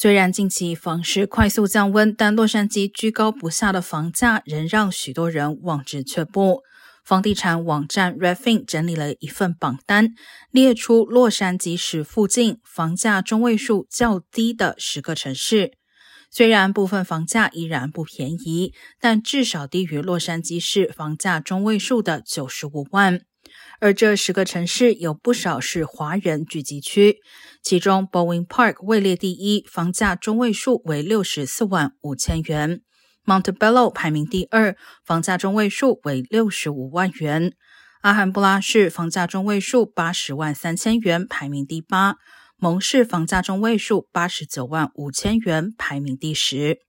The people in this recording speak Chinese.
虽然近期房市快速降温，但洛杉矶居高不下的房价仍让许多人望之却步。房地产网站 Refin 整理了一份榜单，列出洛杉矶市附近房价中位数较低的十个城市。虽然部分房价依然不便宜，但至少低于洛杉矶市房价中位数的九十五万。而这十个城市有不少是华人聚集区，其中 Bowen Park 位列第一，房价中位数为六十四万五千元；Montebello 排名第二，房价中位数为六十五万元；阿罕布拉市房价中位数八十万三千元，排名第八；蒙市房价中位数八十九万五千元，排名第十。